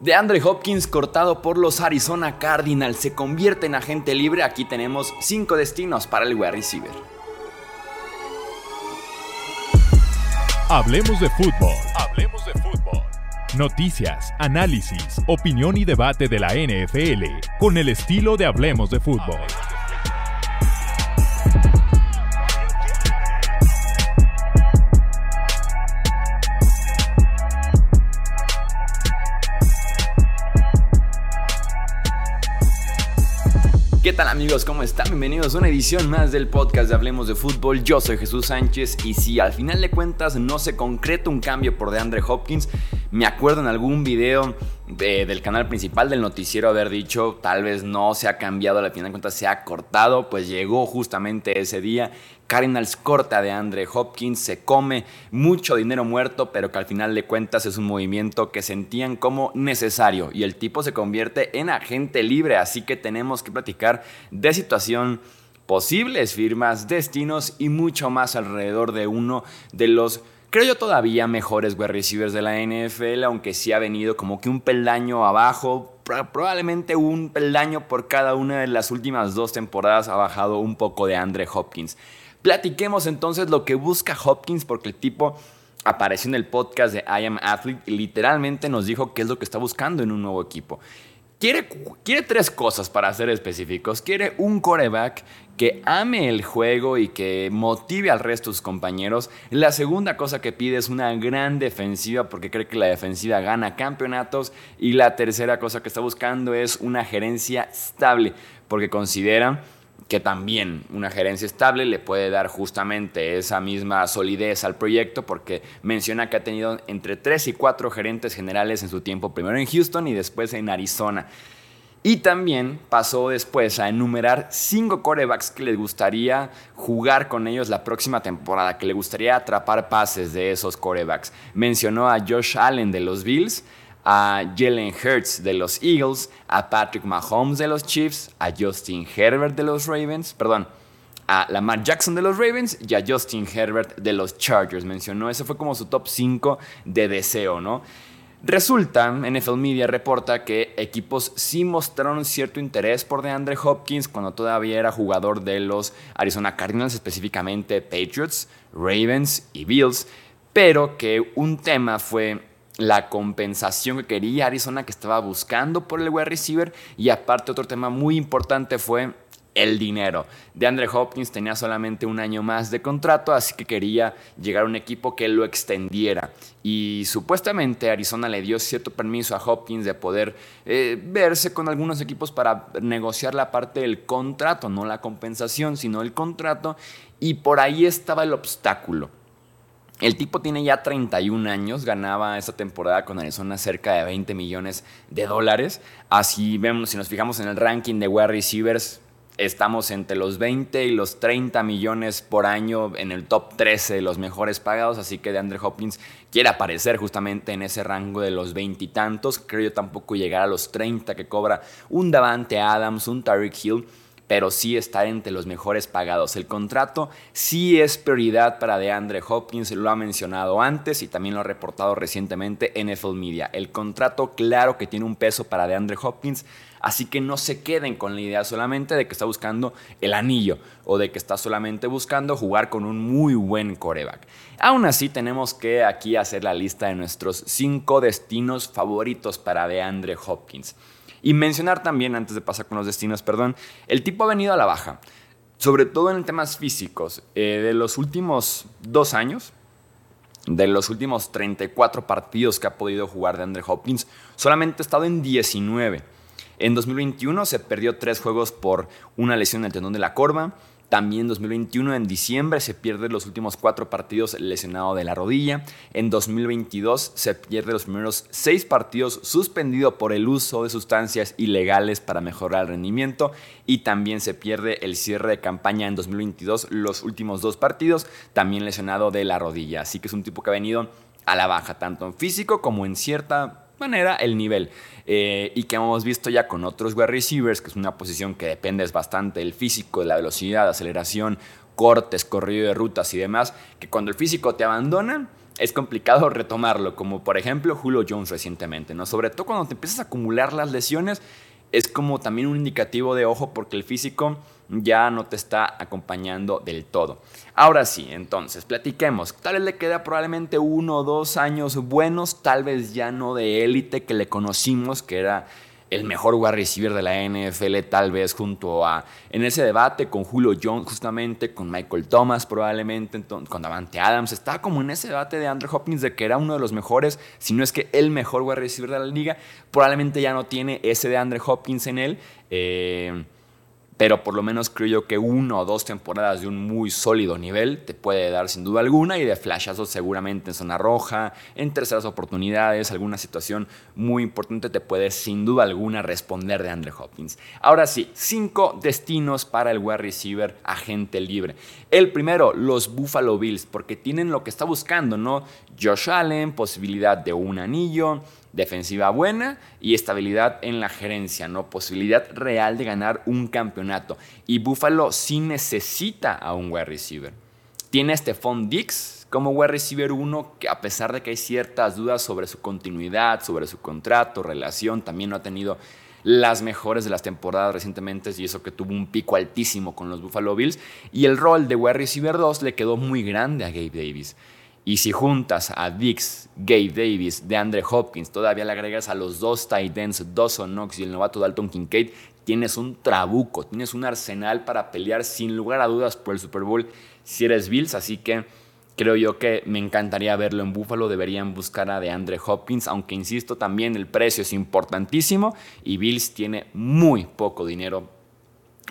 De Andre Hopkins cortado por los Arizona Cardinals se convierte en agente libre. Aquí tenemos cinco destinos para el wide receiver. Hablemos de fútbol. Hablemos de fútbol. Noticias, análisis, opinión y debate de la NFL con el estilo de Hablemos de fútbol. Tal amigos? ¿Cómo están? Bienvenidos a una edición más del podcast de Hablemos de Fútbol. Yo soy Jesús Sánchez y si al final de cuentas no se concreta un cambio por DeAndre Hopkins, me acuerdo en algún video del canal principal del noticiero haber dicho tal vez no se ha cambiado, al final de cuentas se ha cortado, pues llegó justamente ese día. Cardinals corta de Andre Hopkins, se come mucho dinero muerto, pero que al final de cuentas es un movimiento que sentían como necesario y el tipo se convierte en agente libre, así que tenemos que platicar de situación posibles firmas, destinos y mucho más alrededor de uno de los creo yo todavía mejores wide receivers de la NFL, aunque sí ha venido como que un peldaño abajo, probablemente un peldaño por cada una de las últimas dos temporadas ha bajado un poco de Andre Hopkins. Platiquemos entonces lo que busca Hopkins porque el tipo apareció en el podcast de I Am Athlete y literalmente nos dijo qué es lo que está buscando en un nuevo equipo. Quiere, quiere tres cosas para ser específicos. Quiere un coreback que ame el juego y que motive al resto de sus compañeros. La segunda cosa que pide es una gran defensiva porque cree que la defensiva gana campeonatos. Y la tercera cosa que está buscando es una gerencia estable porque considera que también una gerencia estable le puede dar justamente esa misma solidez al proyecto porque menciona que ha tenido entre 3 y 4 gerentes generales en su tiempo, primero en Houston y después en Arizona. Y también pasó después a enumerar cinco corebacks que les gustaría jugar con ellos la próxima temporada, que le gustaría atrapar pases de esos corebacks. Mencionó a Josh Allen de los Bills, a Jalen Hurts de los Eagles, a Patrick Mahomes de los Chiefs, a Justin Herbert de los Ravens, perdón, a Lamar Jackson de los Ravens y a Justin Herbert de los Chargers. Mencionó, ese fue como su top 5 de deseo, ¿no? Resulta, NFL Media reporta que equipos sí mostraron cierto interés por DeAndre Hopkins cuando todavía era jugador de los Arizona Cardinals, específicamente Patriots, Ravens y Bills, pero que un tema fue la compensación que quería Arizona, que estaba buscando por el wide receiver. Y aparte, otro tema muy importante fue el dinero. De Andre Hopkins tenía solamente un año más de contrato, así que quería llegar a un equipo que lo extendiera. Y supuestamente Arizona le dio cierto permiso a Hopkins de poder eh, verse con algunos equipos para negociar la parte del contrato, no la compensación, sino el contrato. Y por ahí estaba el obstáculo. El tipo tiene ya 31 años, ganaba esta temporada con Arizona cerca de 20 millones de dólares. Así vemos, si nos fijamos en el ranking de wide receivers, estamos entre los 20 y los 30 millones por año en el top 13 de los mejores pagados, así que de Andre Hopkins quiere aparecer justamente en ese rango de los 20 y tantos. Creo yo tampoco llegar a los 30 que cobra un Davante Adams, un Tyreek Hill pero sí está entre los mejores pagados. El contrato sí es prioridad para DeAndre Hopkins, lo ha mencionado antes y también lo ha reportado recientemente NFL Media. El contrato claro que tiene un peso para DeAndre Hopkins, así que no se queden con la idea solamente de que está buscando el anillo o de que está solamente buscando jugar con un muy buen coreback. Aún así tenemos que aquí hacer la lista de nuestros cinco destinos favoritos para DeAndre Hopkins. Y mencionar también, antes de pasar con los destinos, perdón, el tipo ha venido a la baja, sobre todo en temas físicos. Eh, de los últimos dos años, de los últimos 34 partidos que ha podido jugar de Andre Hopkins, solamente ha estado en 19. En 2021 se perdió tres juegos por una lesión en el tendón de la corva. También 2021, en diciembre, se pierde los últimos cuatro partidos lesionado de la rodilla. En 2022 se pierde los primeros seis partidos suspendido por el uso de sustancias ilegales para mejorar el rendimiento. Y también se pierde el cierre de campaña en 2022, los últimos dos partidos, también lesionado de la rodilla. Así que es un tipo que ha venido a la baja, tanto en físico como en cierta manera el nivel. Eh, y que hemos visto ya con otros wide receivers, que es una posición que depende bastante del físico, de la velocidad, aceleración, cortes, corrido de rutas y demás, que cuando el físico te abandona, es complicado retomarlo, como por ejemplo Julio Jones recientemente, ¿no? Sobre todo cuando te empiezas a acumular las lesiones, es como también un indicativo de ojo porque el físico ya no te está acompañando del todo. Ahora sí, entonces, platiquemos. Tal vez le queda probablemente uno o dos años buenos, tal vez ya no de élite que le conocimos, que era el mejor wide receiver de la NFL, tal vez junto a, en ese debate con Julio Jones, justamente, con Michael Thomas, probablemente, con Davante Adams, estaba como en ese debate de Andrew Hopkins de que era uno de los mejores, si no es que el mejor wide receiver de la liga, probablemente ya no tiene ese de Andrew Hopkins en él. Eh, pero por lo menos creo yo que una o dos temporadas de un muy sólido nivel te puede dar sin duda alguna y de flashazos seguramente en zona roja, en terceras oportunidades, alguna situación muy importante te puede sin duda alguna responder de Andre Hopkins. Ahora sí, cinco destinos para el wide receiver agente libre. El primero, los Buffalo Bills, porque tienen lo que está buscando, ¿no? Josh Allen, posibilidad de un anillo, defensiva buena y estabilidad en la gerencia, ¿no? Posibilidad real de ganar un campeonato. Y Buffalo sí necesita a un wide receiver. Tiene a Stephon Dix como wide receiver 1, que a pesar de que hay ciertas dudas sobre su continuidad, sobre su contrato, relación, también no ha tenido las mejores de las temporadas recientemente y eso que tuvo un pico altísimo con los Buffalo Bills. Y el rol de wide receiver 2 le quedó muy grande a Gabe Davis. Y si juntas a Dix, Gabe Davis, de Andre Hopkins, todavía le agregas a los dos tight ends, Dawson Knox y el novato Dalton Kincaid, tienes un trabuco, tienes un arsenal para pelear sin lugar a dudas por el Super Bowl si eres Bills. Así que creo yo que me encantaría verlo en Buffalo. Deberían buscar a de Andre Hopkins, aunque insisto, también el precio es importantísimo y Bills tiene muy poco dinero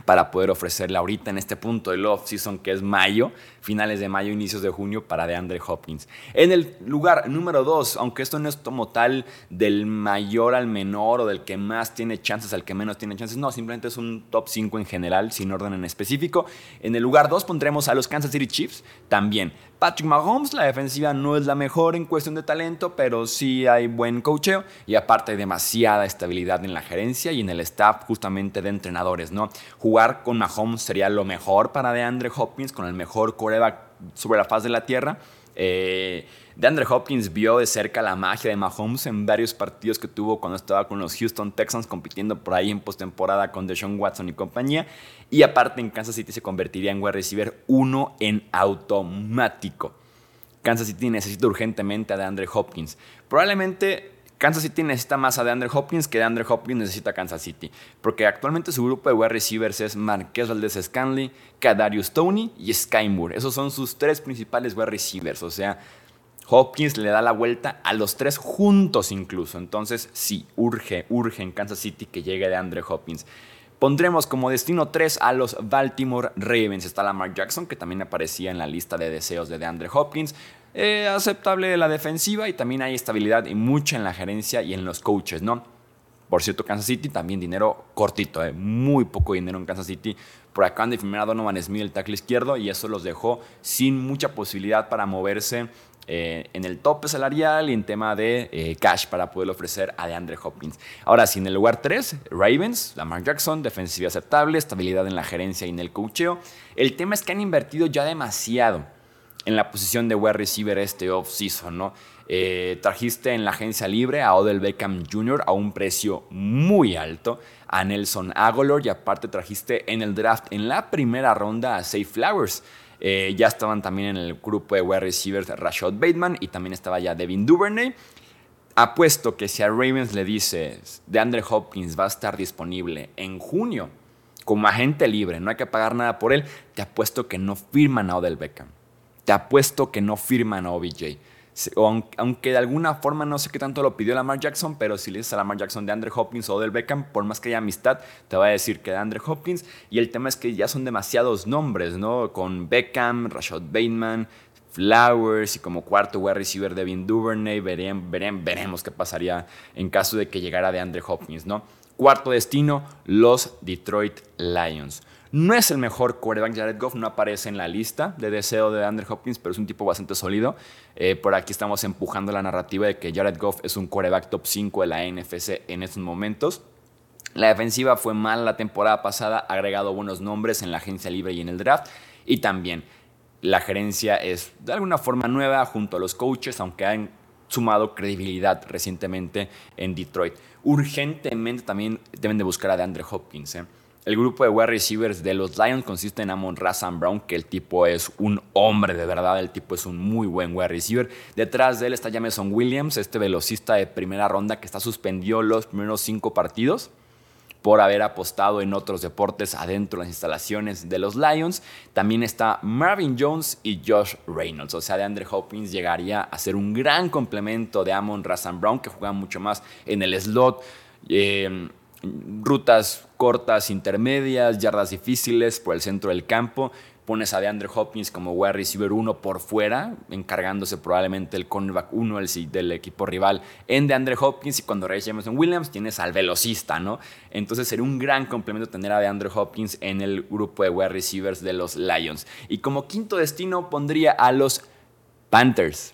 para poder ofrecerle ahorita en este punto del off-season que es mayo, finales de mayo, inicios de junio para DeAndre Hopkins. En el lugar número 2, aunque esto no es como tal del mayor al menor o del que más tiene chances al que menos tiene chances, no, simplemente es un top 5 en general, sin orden en específico. En el lugar 2 pondremos a los Kansas City Chiefs también. Patrick Mahomes, la defensiva no es la mejor en cuestión de talento, pero sí hay buen coacheo y aparte hay demasiada estabilidad en la gerencia y en el staff justamente de entrenadores, ¿no? Jugar con Mahomes sería lo mejor para DeAndre Hopkins, con el mejor coreback sobre la faz de la tierra. Eh, DeAndre Hopkins vio de cerca la magia de Mahomes en varios partidos que tuvo cuando estaba con los Houston Texans compitiendo por ahí en postemporada con Deshaun Watson y compañía. Y aparte en Kansas City se convertiría en wide receiver uno en automático. Kansas City necesita urgentemente a DeAndre Hopkins. Probablemente Kansas City necesita más a DeAndre Hopkins que DeAndre Hopkins necesita a Kansas City. Porque actualmente su grupo de wide receivers es Marquez Valdez Scanley, Kadarius Tony y Sky Moore. Esos son sus tres principales wide receivers. O sea, Hopkins le da la vuelta a los tres juntos incluso. Entonces, sí, urge, urge en Kansas City que llegue de Andre Hopkins. Pondremos como destino 3 a los Baltimore Ravens. Está Lamar Jackson, que también aparecía en la lista de deseos de DeAndre Hopkins. Eh, aceptable la defensiva y también hay estabilidad y mucha en la gerencia y en los coaches, ¿no? Por cierto, Kansas City también dinero cortito, eh, muy poco dinero en Kansas City. Por acá han de firmar a Donovan Smith, el tackle izquierdo, y eso los dejó sin mucha posibilidad para moverse eh, en el tope salarial y en tema de cash para poder ofrecer a DeAndre Hopkins. Ahora sí, en el lugar 3, Ravens, Lamar Jackson, defensiva aceptable, estabilidad en la gerencia y en el coacheo. El tema es que han invertido ya demasiado en la posición de wide receiver este off-season, ¿no? Eh, trajiste en la agencia libre a Odell Beckham Jr. a un precio muy alto, a Nelson Aguilar y aparte trajiste en el draft en la primera ronda a Safe Flowers. Eh, ya estaban también en el grupo de wide receivers Rashad Bateman y también estaba ya Devin Duvernay. Apuesto que si a Ravens le dices de Andre Hopkins va a estar disponible en junio como agente libre, no hay que pagar nada por él, te apuesto que no firman a Odell Beckham. Te apuesto que no firman a OBJ aunque de alguna forma no sé qué tanto lo pidió Lamar Jackson, pero si le dices a Lamar Jackson de Andre Hopkins o del Beckham, por más que haya amistad, te va a decir que de Andre Hopkins. Y el tema es que ya son demasiados nombres, ¿no? Con Beckham, Rashad Bateman, Flowers y como cuarto wide receiver Devin Duvernay. veremos qué pasaría en caso de que llegara de Andre Hopkins, ¿no? Cuarto destino, los Detroit Lions. No es el mejor quarterback, Jared Goff no aparece en la lista de deseo de Andrew Hopkins, pero es un tipo bastante sólido. Eh, por aquí estamos empujando la narrativa de que Jared Goff es un quarterback top 5 de la NFC en estos momentos. La defensiva fue mal la temporada pasada, ha agregado buenos nombres en la agencia libre y en el draft. Y también la gerencia es de alguna forma nueva junto a los coaches, aunque han sumado credibilidad recientemente en Detroit. Urgentemente también deben de buscar a DeAndre Hopkins. ¿eh? El grupo de wide receivers de los Lions consiste en Amon Razan Brown, que el tipo es un hombre de verdad, el tipo es un muy buen wide receiver. Detrás de él está Jameson Williams, este velocista de primera ronda que está suspendido los primeros cinco partidos por haber apostado en otros deportes adentro de las instalaciones de los Lions. También está Marvin Jones y Josh Reynolds. O sea, de Andre Hopkins llegaría a ser un gran complemento de Amon Razan Brown, que juega mucho más en el slot. Eh, rutas cortas, intermedias, yardas difíciles por el centro del campo pones a DeAndre Hopkins como wide receiver 1 por fuera, encargándose probablemente el cornerback 1 del equipo rival en DeAndre Hopkins y cuando Ray Jameson Williams tienes al velocista, ¿no? Entonces sería un gran complemento tener a DeAndre Hopkins en el grupo de wide receivers de los Lions. Y como quinto destino pondría a los Panthers.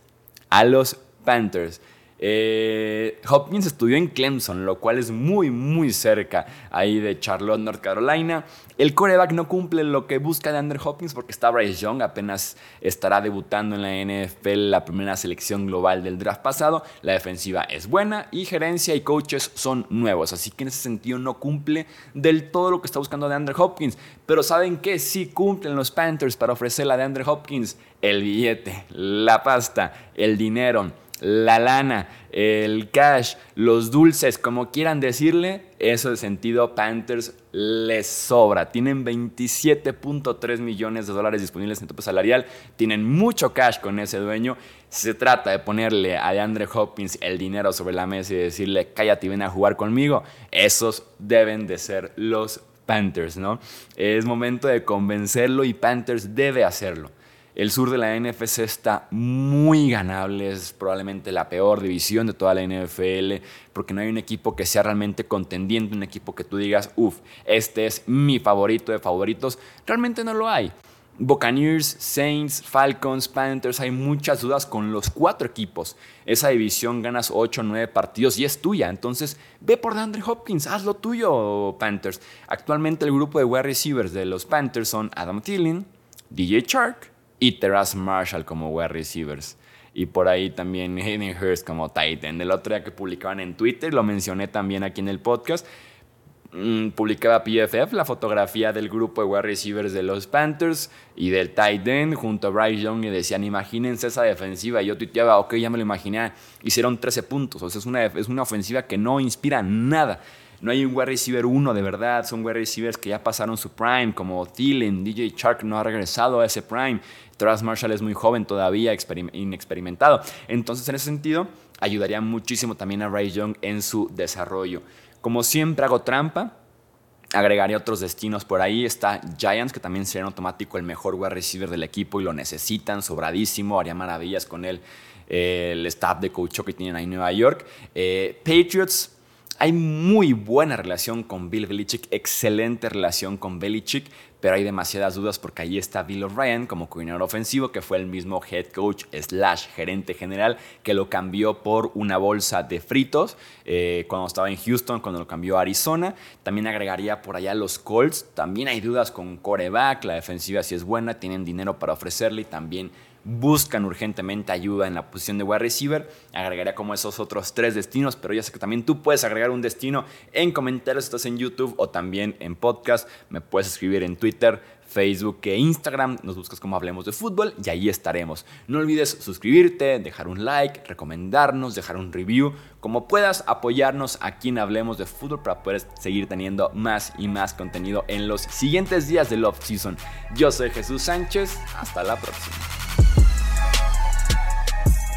A los Panthers. Eh, Hopkins estudió en Clemson, lo cual es muy, muy cerca ahí de Charlotte, North Carolina. El coreback no cumple lo que busca de Andrew Hopkins porque está Bryce Young, apenas estará debutando en la NFL, la primera selección global del draft pasado. La defensiva es buena y gerencia y coaches son nuevos, así que en ese sentido no cumple del todo lo que está buscando de Andrew Hopkins. Pero ¿saben qué? Sí cumplen los Panthers para ofrecerle a de Andrew Hopkins el billete, la pasta, el dinero la lana, el cash, los dulces, como quieran decirle, eso de sentido Panthers les sobra. Tienen 27.3 millones de dólares disponibles en tope salarial, tienen mucho cash con ese dueño. Se trata de ponerle a DeAndre Hopkins el dinero sobre la mesa y decirle, cállate y ven a jugar conmigo. Esos deben de ser los Panthers, ¿no? Es momento de convencerlo y Panthers debe hacerlo. El sur de la NFC está muy ganable, es probablemente la peor división de toda la NFL, porque no hay un equipo que sea realmente contendiente, un equipo que tú digas, uff, este es mi favorito de favoritos. Realmente no lo hay. Buccaneers, Saints, Falcons, Panthers, hay muchas dudas con los cuatro equipos. Esa división ganas 8 o 9 partidos y es tuya. Entonces, ve por DeAndre Hopkins, haz lo tuyo, Panthers. Actualmente el grupo de wide receivers de los Panthers son Adam Thielen, DJ Chark, y Terrace Marshall como wide receivers. Y por ahí también Hayden Hurst como Titan. El otro día que publicaban en Twitter, lo mencioné también aquí en el podcast, mm, publicaba PFF la fotografía del grupo de wide receivers de los Panthers y del tight end junto a Bryce Young y decían, imagínense esa defensiva. Y yo tuiteaba, ok, ya me lo imaginé, hicieron 13 puntos. O sea, es una, es una ofensiva que no inspira nada. No hay un wide receiver uno de verdad, son wide receivers que ya pasaron su prime, como Thielen, DJ Chark no ha regresado a ese prime. Travis Marshall es muy joven todavía, inexperimentado. Entonces, en ese sentido, ayudaría muchísimo también a Ray Young en su desarrollo. Como siempre hago trampa, agregaría otros destinos por ahí. Está Giants, que también sería automático el mejor wide receiver del equipo y lo necesitan, sobradísimo, haría maravillas con él. Eh, el staff de coach que tienen ahí en Nueva York. Eh, Patriots, hay muy buena relación con Bill Belichick, excelente relación con Belichick, pero hay demasiadas dudas porque ahí está Bill O'Brien como coordinador ofensivo, que fue el mismo head coach slash gerente general que lo cambió por una bolsa de fritos eh, cuando estaba en Houston, cuando lo cambió a Arizona. También agregaría por allá los Colts. También hay dudas con coreback, la defensiva si es buena, tienen dinero para ofrecerle y también buscan urgentemente ayuda en la posición de wide receiver. Agregaría como esos otros tres destinos, pero ya sé que también tú puedes agregar un destino en comentarios, estás en YouTube o también en podcast. Me puedes escribir en Twitter, Facebook e Instagram. Nos buscas como Hablemos de Fútbol y ahí estaremos. No olvides suscribirte, dejar un like, recomendarnos, dejar un review. Como puedas apoyarnos aquí en Hablemos de Fútbol para poder seguir teniendo más y más contenido en los siguientes días del off season. Yo soy Jesús Sánchez. Hasta la próxima.